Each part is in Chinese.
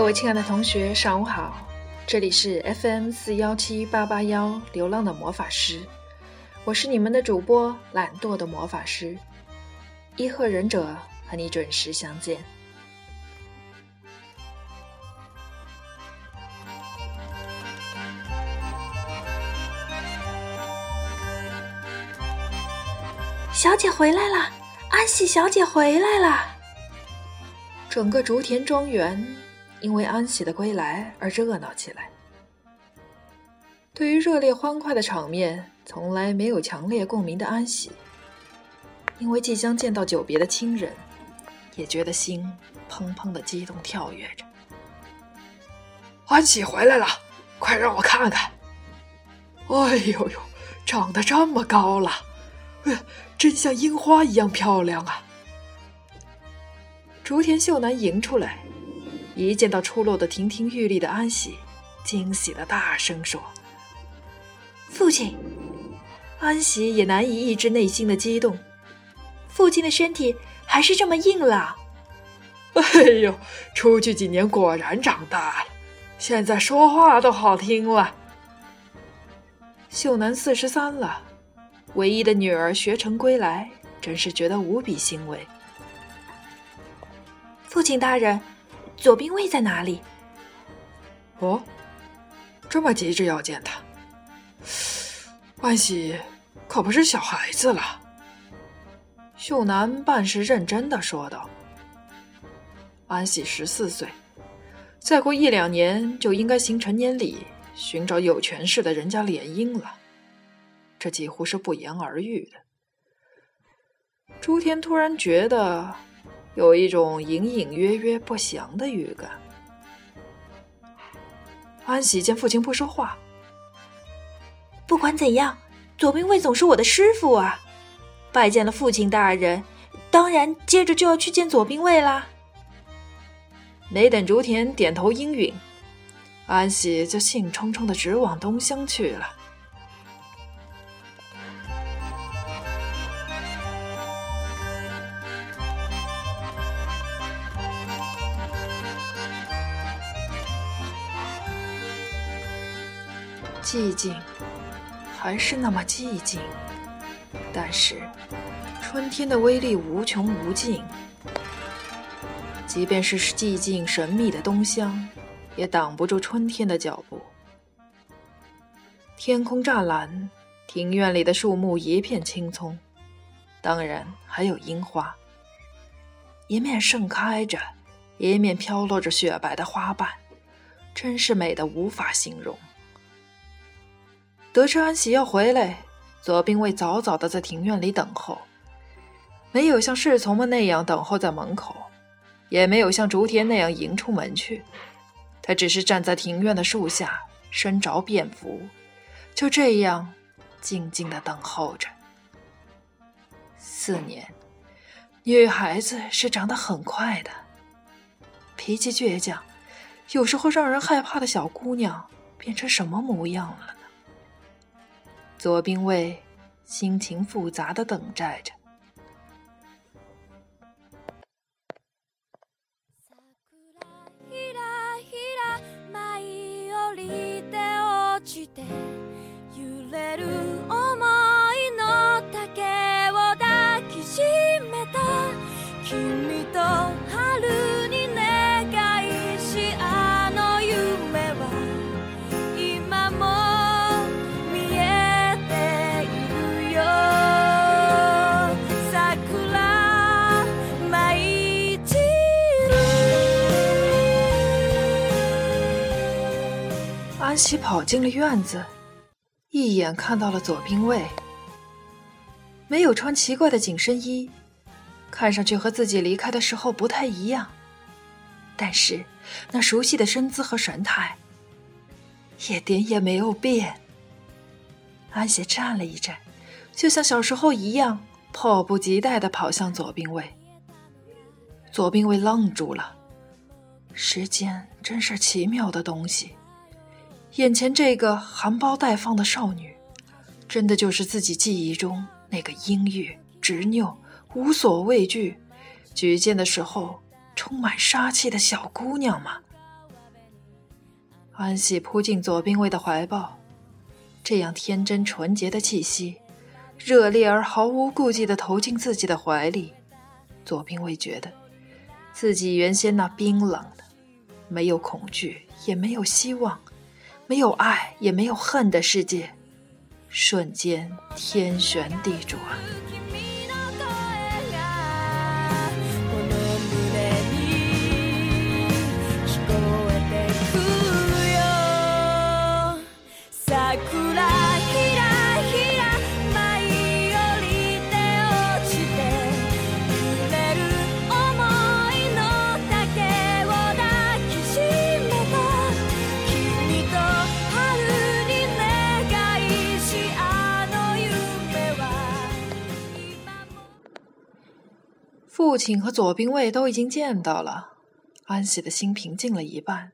各位亲爱的同学，上午好！这里是 FM 四幺七八八幺流浪的魔法师，我是你们的主播懒惰的魔法师伊贺忍者，和你准时相见。小姐回来了，安喜小姐回来了。整个竹田庄园因为安喜的归来而热闹起来。对于热烈欢快的场面，从来没有强烈共鸣的安喜，因为即将见到久别的亲人，也觉得心砰砰的激动跳跃着。安喜回来了，快让我看看！哎呦呦，长得这么高了！真像樱花一样漂亮啊！竹田秀男迎出来，一见到出落的亭亭玉立的安喜，惊喜的大声说：“父亲！”安喜也难以抑制内心的激动，父亲的身体还是这么硬朗。哎呦，出去几年果然长大了，现在说话都好听了。秀男四十三了。唯一的女儿学成归来，真是觉得无比欣慰。父亲大人，左兵卫在哪里？哦，这么急着要见他，安喜可不是小孩子了。秀男半是认真的说道：“安喜十四岁，再过一两年就应该行成年礼，寻找有权势的人家联姻了。”这几乎是不言而喻的。朱天突然觉得有一种隐隐约约不祥的预感。安喜见父亲不说话，不管怎样，左兵卫总是我的师傅啊！拜见了父亲大人，当然接着就要去见左兵卫啦。没等竹田点头应允，安喜就兴冲冲的直往东乡去了。寂静，还是那么寂静。但是，春天的威力无穷无尽。即便是寂静神秘的东乡，也挡不住春天的脚步。天空湛蓝，庭院里的树木一片青葱，当然还有樱花。一面盛开着，一面飘落着雪白的花瓣，真是美的无法形容。得知安喜要回来，左兵卫早早的在庭院里等候，没有像侍从们那样等候在门口，也没有像竹田那样迎出门去，他只是站在庭院的树下，身着便服，就这样静静的等候着。四年，女孩子是长得很快的，脾气倔强，有时候让人害怕的小姑娘变成什么模样了？左兵卫心情复杂的等待着。安喜跑进了院子，一眼看到了左兵卫。没有穿奇怪的紧身衣，看上去和自己离开的时候不太一样。但是那熟悉的身姿和神态，一点也没有变。安喜站了一站，就像小时候一样，迫不及待的跑向左兵卫。左兵卫愣住了，时间真是奇妙的东西。眼前这个含苞待放的少女，真的就是自己记忆中那个阴郁、执拗、无所畏惧、举剑的时候充满杀气的小姑娘吗？安喜扑进左兵卫的怀抱，这样天真纯洁的气息，热烈而毫无顾忌地投进自己的怀里。左兵卫觉得，自己原先那冰冷的、没有恐惧也没有希望、没有爱也没有恨的世界，瞬间天旋地转。父亲和左兵卫都已经见到了，安喜的心平静了一半。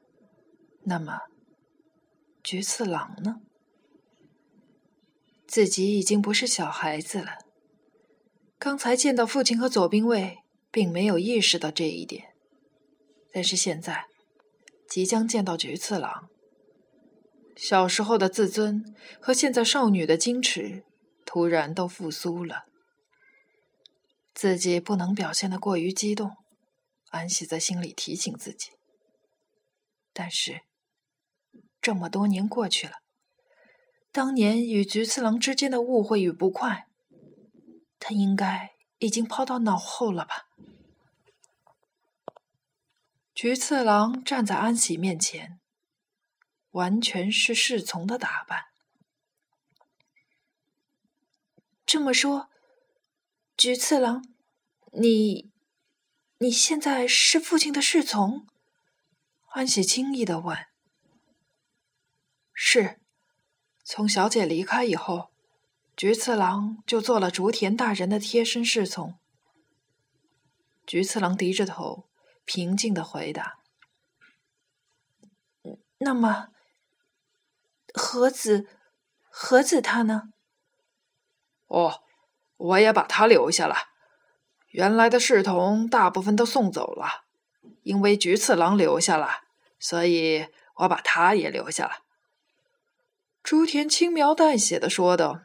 那么，菊次郎呢？自己已经不是小孩子了。刚才见到父亲和左兵卫，并没有意识到这一点，但是现在，即将见到菊次郎，小时候的自尊和现在少女的矜持，突然都复苏了。自己不能表现的过于激动，安喜在心里提醒自己。但是，这么多年过去了，当年与菊次郎之间的误会与不快，他应该已经抛到脑后了吧？菊次郎站在安喜面前，完全是侍从的打扮。这么说。菊次郎，你你现在是父亲的侍从？欢喜轻易的问。是，从小姐离开以后，菊次郎就做了竹田大人的贴身侍从。菊次郎低着头，平静的回答：“那么，和子，和子他呢？”哦。我也把他留下了。原来的侍童大部分都送走了，因为菊次郎留下了，所以我把他也留下了。朱田轻描淡写的说道，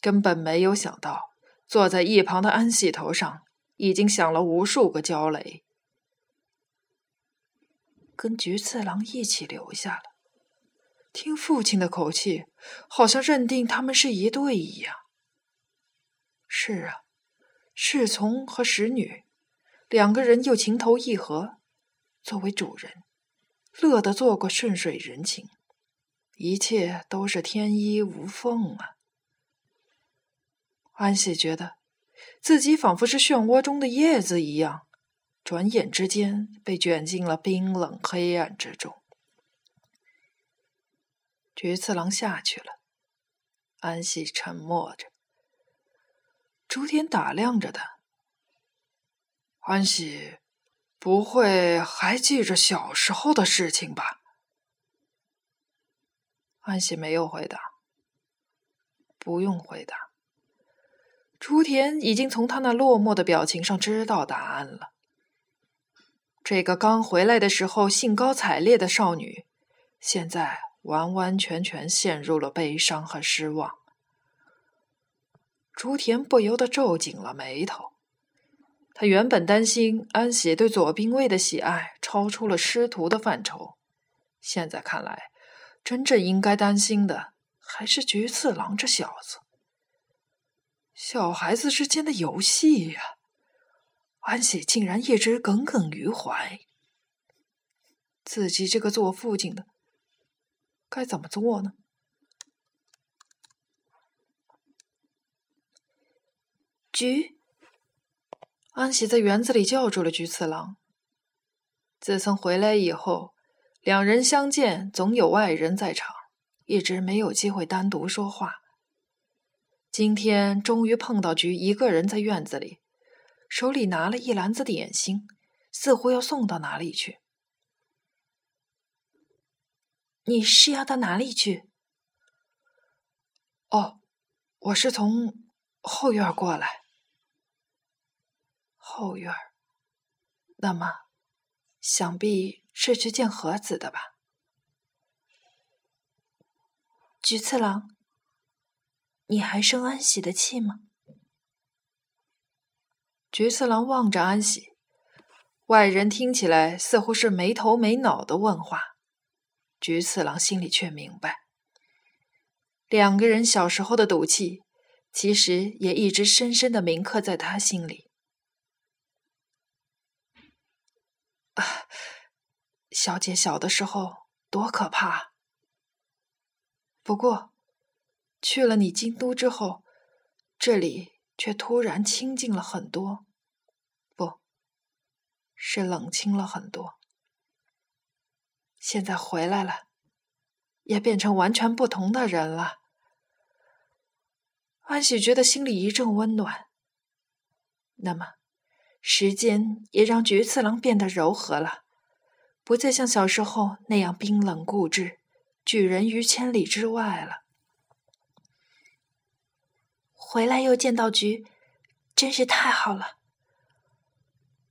根本没有想到，坐在一旁的安喜头上已经响了无数个焦雷。跟菊次郎一起留下了，听父亲的口气，好像认定他们是一对一样。是啊，侍从和使女两个人又情投意合，作为主人，乐得做个顺水人情，一切都是天衣无缝啊。安喜觉得自己仿佛是漩涡中的叶子一样，转眼之间被卷进了冰冷黑暗之中。菊次郎下去了，安喜沉默着。朱田打量着他，欢喜，不会还记着小时候的事情吧？安喜没有回答。不用回答。朱田已经从他那落寞的表情上知道答案了。这个刚回来的时候兴高采烈的少女，现在完完全全陷入了悲伤和失望。朱田不由得皱紧了眉头。他原本担心安喜对左兵卫的喜爱超出了师徒的范畴，现在看来，真正应该担心的还是菊次郎这小子。小孩子之间的游戏呀，安喜竟然一直耿耿于怀。自己这个做父亲的，该怎么做呢？菊，安喜在园子里叫住了菊次郎。自从回来以后，两人相见总有外人在场，一直没有机会单独说话。今天终于碰到菊一个人在院子里，手里拿了一篮子点心，似乎要送到哪里去。你是要到哪里去？哦，我是从后院过来。后院那么，想必是去见和子的吧？菊次郎，你还生安喜的气吗？菊次郎望着安喜，外人听起来似乎是没头没脑的问话，菊次郎心里却明白，两个人小时候的赌气，其实也一直深深的铭刻在他心里。啊，小姐小的时候多可怕！不过，去了你京都之后，这里却突然清静了很多。不是冷清了很多，现在回来了，也变成完全不同的人了。安喜觉得心里一阵温暖。那么，时间也让菊次郎变得柔和了，不再像小时候那样冰冷固执，拒人于千里之外了。回来又见到菊，真是太好了。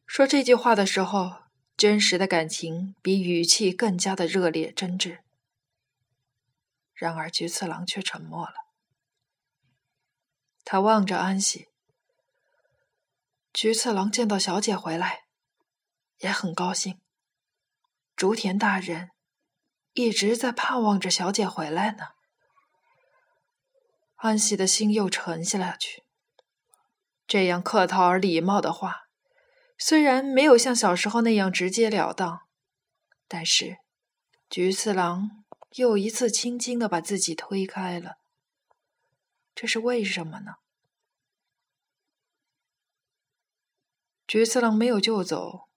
说这句话的时候，真实的感情比语气更加的热烈真挚。然而菊次郎却沉默了。他望着安喜。菊次郎见到小姐回来，也很高兴。竹田大人一直在盼望着小姐回来呢。安喜的心又沉下去。这样客套而礼貌的话。虽然没有像小时候那样直截了当，但是菊次郎又一次轻轻的把自己推开了。这是为什么呢？菊次郎没有就走，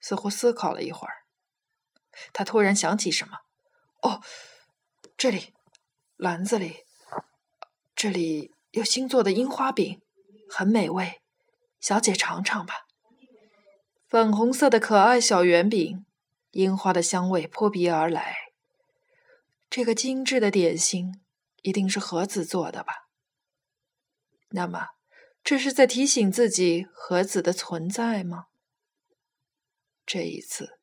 似乎思考了一会儿，他突然想起什么：“哦，这里，篮子里，这里有新做的樱花饼，很美味，小姐尝尝吧。”粉红色的可爱小圆饼，樱花的香味扑鼻而来。这个精致的点心一定是和子做的吧？那么，这是在提醒自己和子的存在吗？这一次，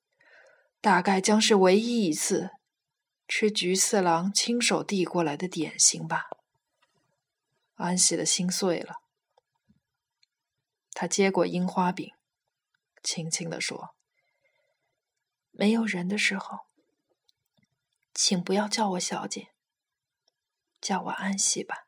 大概将是唯一一次吃菊次郎亲手递过来的点心吧。安喜的心碎了，他接过樱花饼。轻轻地说：“没有人的时候，请不要叫我小姐，叫我安喜吧。”